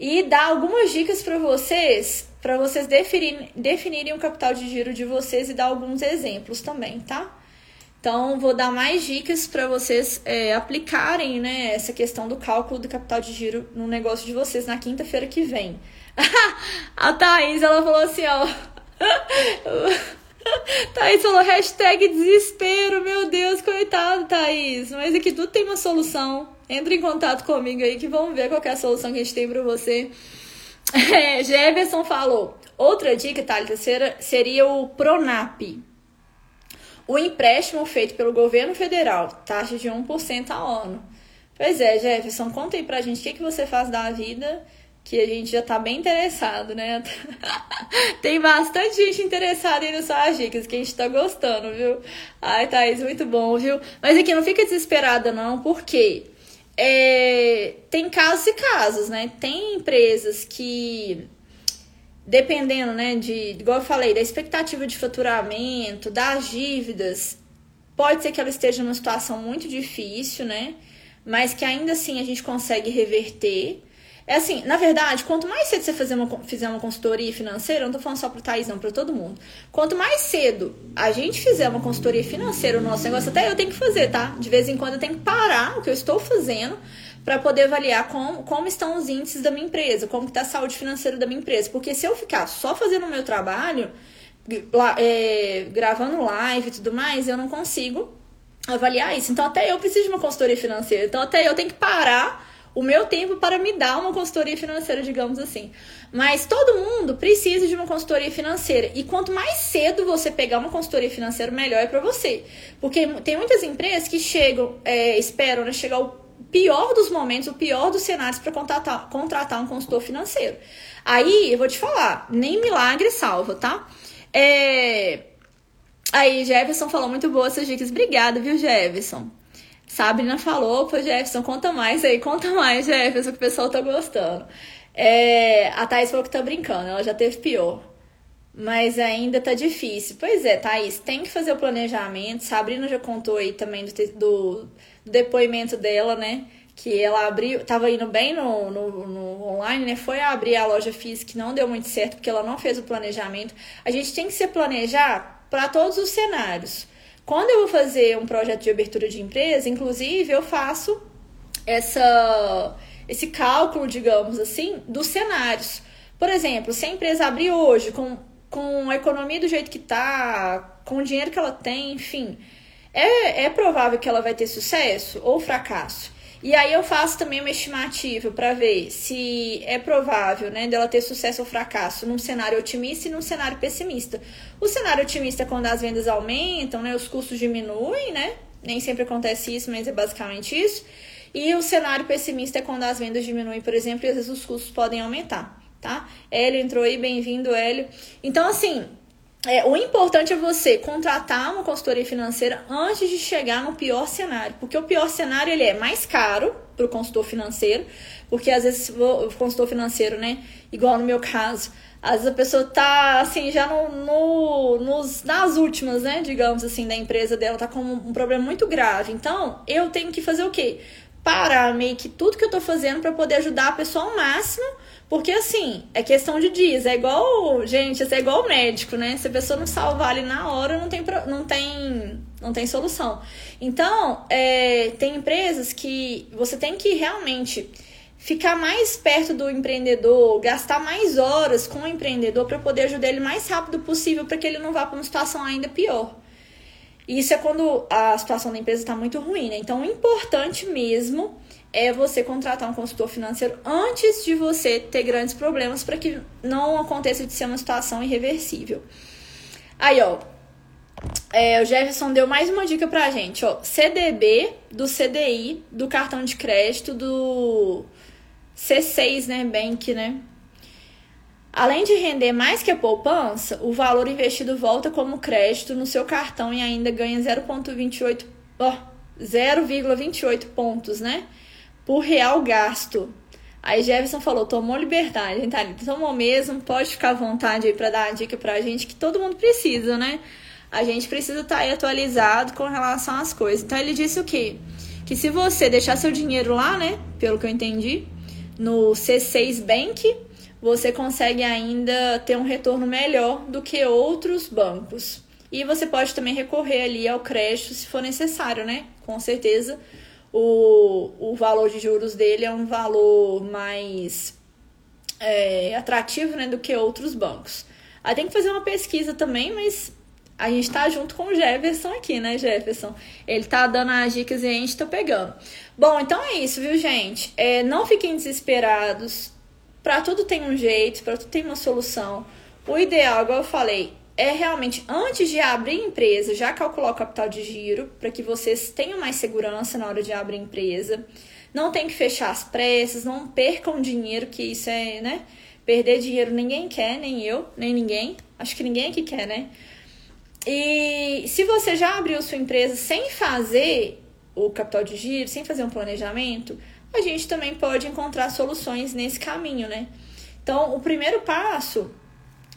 e dar algumas dicas para vocês, para vocês definirem, definirem o capital de giro de vocês e dar alguns exemplos também, tá? Então, vou dar mais dicas para vocês é, aplicarem né, essa questão do cálculo do capital de giro no negócio de vocês na quinta-feira que vem. a Thaís, ela falou assim, ó. Thaís falou hashtag desespero, meu Deus, coitado, Thaís. Mas aqui tudo tem uma solução. Entre em contato comigo aí que vamos ver qual é a solução que a gente tem para você. É, Jefferson falou. Outra dica, Thalita, seria o Pronap o empréstimo feito pelo governo federal, taxa de 1% ao ano. Pois é, Jefferson, conta aí pra gente o que, que você faz da vida, que a gente já tá bem interessado, né? Tem bastante gente interessada aí nas suas dicas, que a gente tá gostando, viu? Ai, Thaís, muito bom, viu? Mas aqui, não fica desesperada não, porque é, tem casos e casos, né? Tem empresas que dependendo, né, de, igual eu falei, da expectativa de faturamento, das dívidas, pode ser que ela esteja numa situação muito difícil, né, mas que ainda assim a gente consegue reverter. É assim, na verdade, quanto mais cedo você fazer uma, fizer uma consultoria financeira, eu não tô falando só pro Thaís, não, pra todo mundo. Quanto mais cedo a gente fizer uma consultoria financeira, o nosso negócio, até eu tenho que fazer, tá? De vez em quando eu tenho que parar o que eu estou fazendo para poder avaliar como, como estão os índices da minha empresa, como está a saúde financeira da minha empresa. Porque se eu ficar só fazendo o meu trabalho, é, gravando live e tudo mais, eu não consigo avaliar isso. Então até eu preciso de uma consultoria financeira. Então até eu tenho que parar o meu tempo para me dar uma consultoria financeira, digamos assim. Mas todo mundo precisa de uma consultoria financeira. E quanto mais cedo você pegar uma consultoria financeira, melhor é para você. Porque tem muitas empresas que chegam, é, esperam né, chegar o pior dos momentos, o pior dos cenários para contratar, contratar um consultor financeiro. Aí, eu vou te falar, nem milagre salva, tá? É... Aí, Jefferson falou muito boa essas dicas. Obrigada, viu, Jefferson? Sabrina falou, pô, Jefferson, conta mais aí, conta mais, Jefferson, que o pessoal tá gostando. É, a Thaís falou que tá brincando, ela já teve pior. Mas ainda tá difícil. Pois é, Thaís, tem que fazer o planejamento. Sabrina já contou aí também do, do, do depoimento dela, né? Que ela abriu, tava indo bem no, no, no, online, né? Foi abrir a loja física que não deu muito certo porque ela não fez o planejamento. A gente tem que se planejar para todos os cenários. Quando eu vou fazer um projeto de abertura de empresa, inclusive, eu faço essa, esse cálculo, digamos assim, dos cenários. Por exemplo, se a empresa abrir hoje com, com a economia do jeito que está, com o dinheiro que ela tem, enfim, é, é provável que ela vai ter sucesso ou fracasso? E aí eu faço também uma estimativa para ver se é provável, né, dela ter sucesso ou fracasso num cenário otimista e num cenário pessimista. O cenário otimista é quando as vendas aumentam, né, os custos diminuem, né? Nem sempre acontece isso, mas é basicamente isso. E o cenário pessimista é quando as vendas diminuem, por exemplo, e às vezes os custos podem aumentar, tá? Hélio entrou aí, bem-vindo, Hélio. Então, assim, é, o importante é você contratar uma consultoria financeira antes de chegar no pior cenário, porque o pior cenário ele é mais caro para o consultor financeiro, porque às vezes o consultor financeiro, né, igual no meu caso, às vezes a pessoa tá assim já no, no nos, nas últimas, né, digamos assim, da empresa dela tá com um problema muito grave. Então eu tenho que fazer o quê? Parar meio que tudo que eu tô fazendo para poder ajudar a pessoa ao máximo porque assim, é questão de dias. É igual, gente, é igual médico, né? Se a pessoa não salvar ali na hora, não tem, não tem, não tem solução. Então, é, tem empresas que você tem que realmente ficar mais perto do empreendedor, gastar mais horas com o empreendedor para poder ajudar ele mais rápido possível para que ele não vá para uma situação ainda pior. Isso é quando a situação da empresa está muito ruim, né? Então, o importante mesmo é você contratar um consultor financeiro antes de você ter grandes problemas para que não aconteça de ser uma situação irreversível. Aí, ó, é, o Jefferson deu mais uma dica pra gente, ó. CDB do CDI, do cartão de crédito, do C6, né, Bank, né? Além de render mais que a poupança, o valor investido volta como crédito no seu cartão e ainda ganha 0,28, ó, 0,28 pontos, né? por real gasto. Aí Jefferson falou, tomou liberdade, hein, Thalita? Tomou mesmo, pode ficar à vontade aí pra dar a dica pra gente, que todo mundo precisa, né? A gente precisa estar tá aí atualizado com relação às coisas. Então ele disse o quê? Que se você deixar seu dinheiro lá, né, pelo que eu entendi, no C6 Bank, você consegue ainda ter um retorno melhor do que outros bancos. E você pode também recorrer ali ao crédito se for necessário, né? Com certeza o, o valor de juros dele é um valor mais é, atrativo né, do que outros bancos. Aí tem que fazer uma pesquisa também, mas a gente tá junto com o Jefferson aqui, né, Jefferson? Ele tá dando as dicas e a gente tá pegando. Bom, então é isso, viu, gente? É, não fiquem desesperados. Para tudo tem um jeito, para tudo tem uma solução. O ideal, igual eu falei, é realmente antes de abrir empresa, já calcular o capital de giro para que vocês tenham mais segurança na hora de abrir empresa. Não tem que fechar as pressas, não percam dinheiro, que isso é, né? Perder dinheiro ninguém quer, nem eu, nem ninguém. Acho que ninguém aqui quer, né? E se você já abriu sua empresa sem fazer o capital de giro, sem fazer um planejamento, a gente também pode encontrar soluções nesse caminho, né? Então, o primeiro passo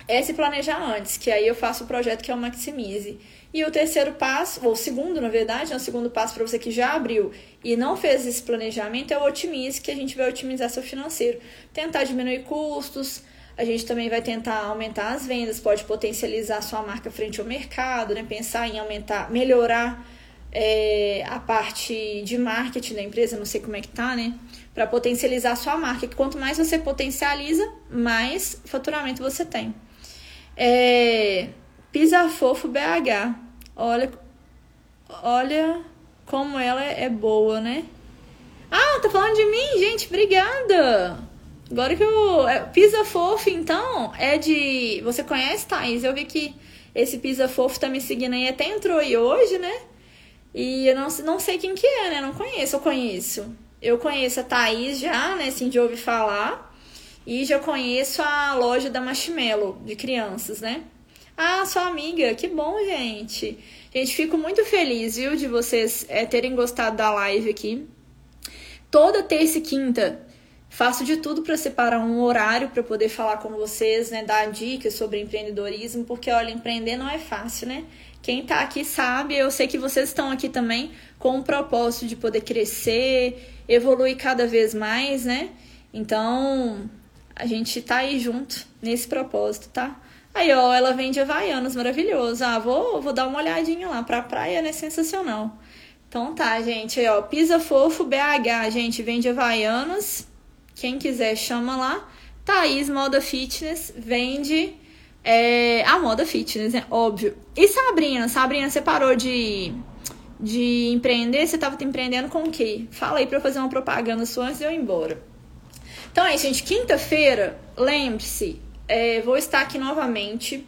é se planejar antes, que aí eu faço o projeto que é o Maximize. E o terceiro passo, ou o segundo, na verdade, é o segundo passo para você que já abriu e não fez esse planejamento, é o Otimize, que a gente vai otimizar seu financeiro. Tentar diminuir custos, a gente também vai tentar aumentar as vendas, pode potencializar sua marca frente ao mercado, né? Pensar em aumentar, melhorar é, a parte de marketing da empresa, não sei como é que tá, né? Para potencializar sua marca. Que quanto mais você potencializa, mais faturamento você tem. É, Pisa Fofo BH. Olha, olha como ela é boa, né? Ah, tá falando de mim, gente, obrigada. Agora que eu. É, Pisa Fofo, então, é de. Você conhece, Thaís? Eu vi que esse Pisa Fofo tá me seguindo aí, até entrou aí hoje, né? E eu não, não sei quem que é, né? Não conheço, eu conheço. Eu conheço a Thaís já, né? Assim, de ouvir falar. E já conheço a loja da Marshmallow, de crianças, né? Ah, sua amiga, que bom, gente. Gente, fico muito feliz, viu, de vocês é, terem gostado da live aqui. Toda terça e quinta faço de tudo para separar um horário para poder falar com vocês, né, dar dicas sobre empreendedorismo, porque olha, empreender não é fácil, né? Quem tá aqui sabe, eu sei que vocês estão aqui também com o propósito de poder crescer, evoluir cada vez mais, né? Então, a gente tá aí junto nesse propósito, tá? Aí, ó, ela vende Havaianas, maravilhoso. Ah, vou, vou dar uma olhadinha lá pra praia, né? Sensacional. Então tá, gente. Aí, ó, Pisa Fofo BH, gente, vende Havaianas. Quem quiser, chama lá. Thaís Moda Fitness vende é, a moda fitness, né? Óbvio. E Sabrina? Sabrina, você parou de, de empreender? Você tava empreendendo com o quê? Fala aí pra eu fazer uma propaganda sua antes de eu ir embora. Então é isso, gente. Quinta-feira, lembre-se, é, vou estar aqui novamente.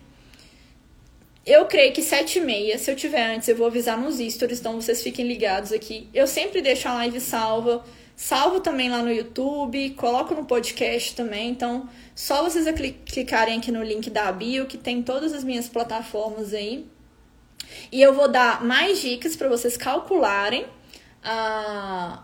Eu creio que sete e meia, se eu tiver antes, eu vou avisar nos stories, então vocês fiquem ligados aqui. Eu sempre deixo a live salva, salvo também lá no YouTube, coloco no podcast também, então só vocês clicarem aqui no link da bio, que tem todas as minhas plataformas aí. E eu vou dar mais dicas para vocês calcularem uh,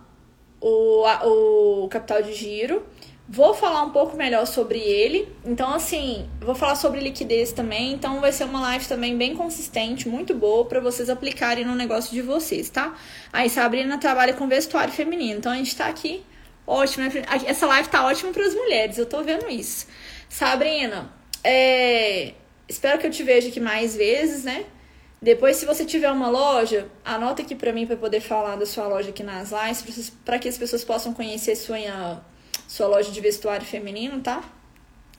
o, a, o capital de giro Vou falar um pouco melhor sobre ele. Então, assim, vou falar sobre liquidez também. Então, vai ser uma live também bem consistente, muito boa para vocês aplicarem no negócio de vocês, tá? Aí, Sabrina trabalha com vestuário feminino. Então, a gente tá aqui ótimo. Essa live tá ótima para as mulheres, eu tô vendo isso. Sabrina, é... espero que eu te veja aqui mais vezes, né? Depois, se você tiver uma loja, anota aqui para mim para poder falar da sua loja aqui nas lives, para que as pessoas possam conhecer sua sua loja de vestuário feminino, tá?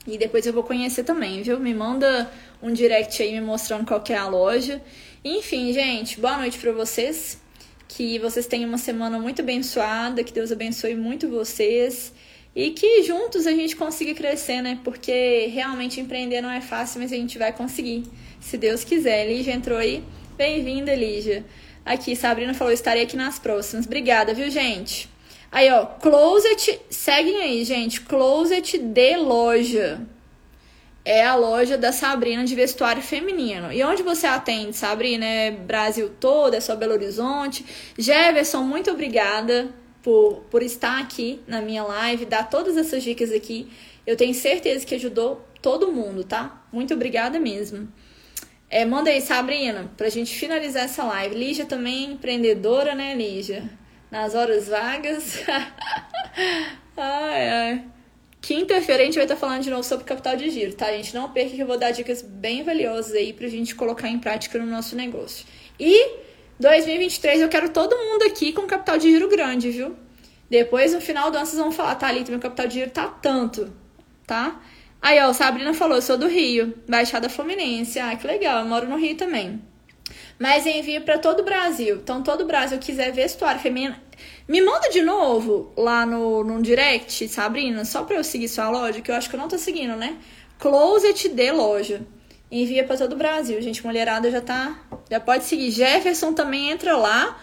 E depois eu vou conhecer também, viu? Me manda um direct aí me mostrando qual é a loja. Enfim, gente, boa noite para vocês. Que vocês tenham uma semana muito abençoada, que Deus abençoe muito vocês e que juntos a gente consiga crescer, né? Porque realmente empreender não é fácil, mas a gente vai conseguir, se Deus quiser. Lígia entrou aí. Bem-vinda, Lígia. Aqui, Sabrina falou, estarei aqui nas próximas. Obrigada, viu, gente? Aí, ó, Closet, seguem aí, gente. Closet de loja. É a loja da Sabrina de vestuário feminino. E onde você atende, Sabrina? É Brasil todo, é só Belo Horizonte. Jefferson, muito obrigada por, por estar aqui na minha live, dar todas essas dicas aqui. Eu tenho certeza que ajudou todo mundo, tá? Muito obrigada mesmo. É, manda aí, Sabrina, pra gente finalizar essa live. Lígia também empreendedora, né, Lígia? Nas horas vagas. ai, ai. Quinta-feira a gente vai estar falando de novo sobre capital de giro, tá, gente? Não perca que eu vou dar dicas bem valiosas aí pra gente colocar em prática no nosso negócio. E 2023 eu quero todo mundo aqui com capital de giro grande, viu? Depois no final do ano vocês vão falar, tá, Lito, meu capital de giro tá tanto, tá? Aí, ó, Sabrina falou, eu sou do Rio, Baixada Fluminense. Ah, que legal, eu moro no Rio também. Mas envio para todo o Brasil. Então, todo o Brasil quiser vestuário feminino, me manda de novo lá no, no direct, Sabrina, só pra eu seguir sua loja, que eu acho que eu não tô seguindo, né? Closet de loja. Envia para todo o Brasil, gente. Mulherada já tá. Já pode seguir. Jefferson também entra lá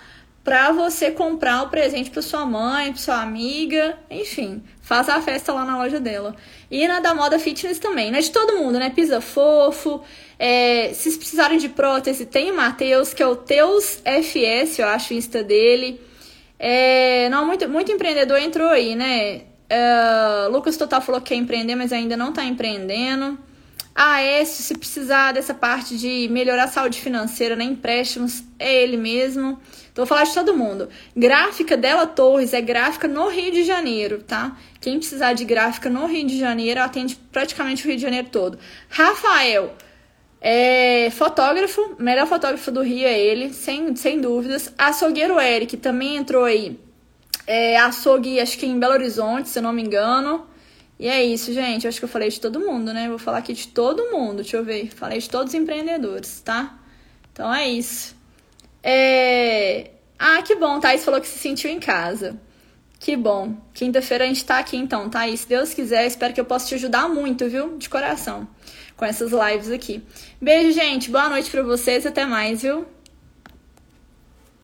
pra você comprar o presente pra sua mãe, pra sua amiga, enfim. Faça a festa lá na loja dela. E na da moda fitness também, né? De todo mundo, né? Pisa fofo. É, se precisarem de prótese, tem o Matheus, que é o Teus FS, eu acho o Insta dele. É, não, muito, muito empreendedor entrou aí, né? É, Lucas Total falou que quer empreender, mas ainda não está empreendendo. Esse, se precisar dessa parte de melhorar a saúde financeira, né? Empréstimos, é ele mesmo. Então, vou falar de todo mundo. Gráfica dela Torres é gráfica no Rio de Janeiro, tá? Quem precisar de gráfica no Rio de Janeiro, atende praticamente o Rio de Janeiro todo. Rafael, é, fotógrafo, melhor fotógrafo do Rio é ele, sem, sem dúvidas. Açougueiro Eric também entrou aí. É, açougue, acho que em Belo Horizonte, se eu não me engano. E é isso, gente. acho que eu falei de todo mundo, né? Vou falar aqui de todo mundo. Deixa eu ver. Falei de todos os empreendedores, tá? Então é isso. É... Ah, que bom. Thaís falou que se sentiu em casa. Que bom. Quinta-feira a gente tá aqui então, Thaís. Se Deus quiser, espero que eu possa te ajudar muito, viu? De coração com essas lives aqui. Beijo, gente. Boa noite para vocês. Até mais, viu?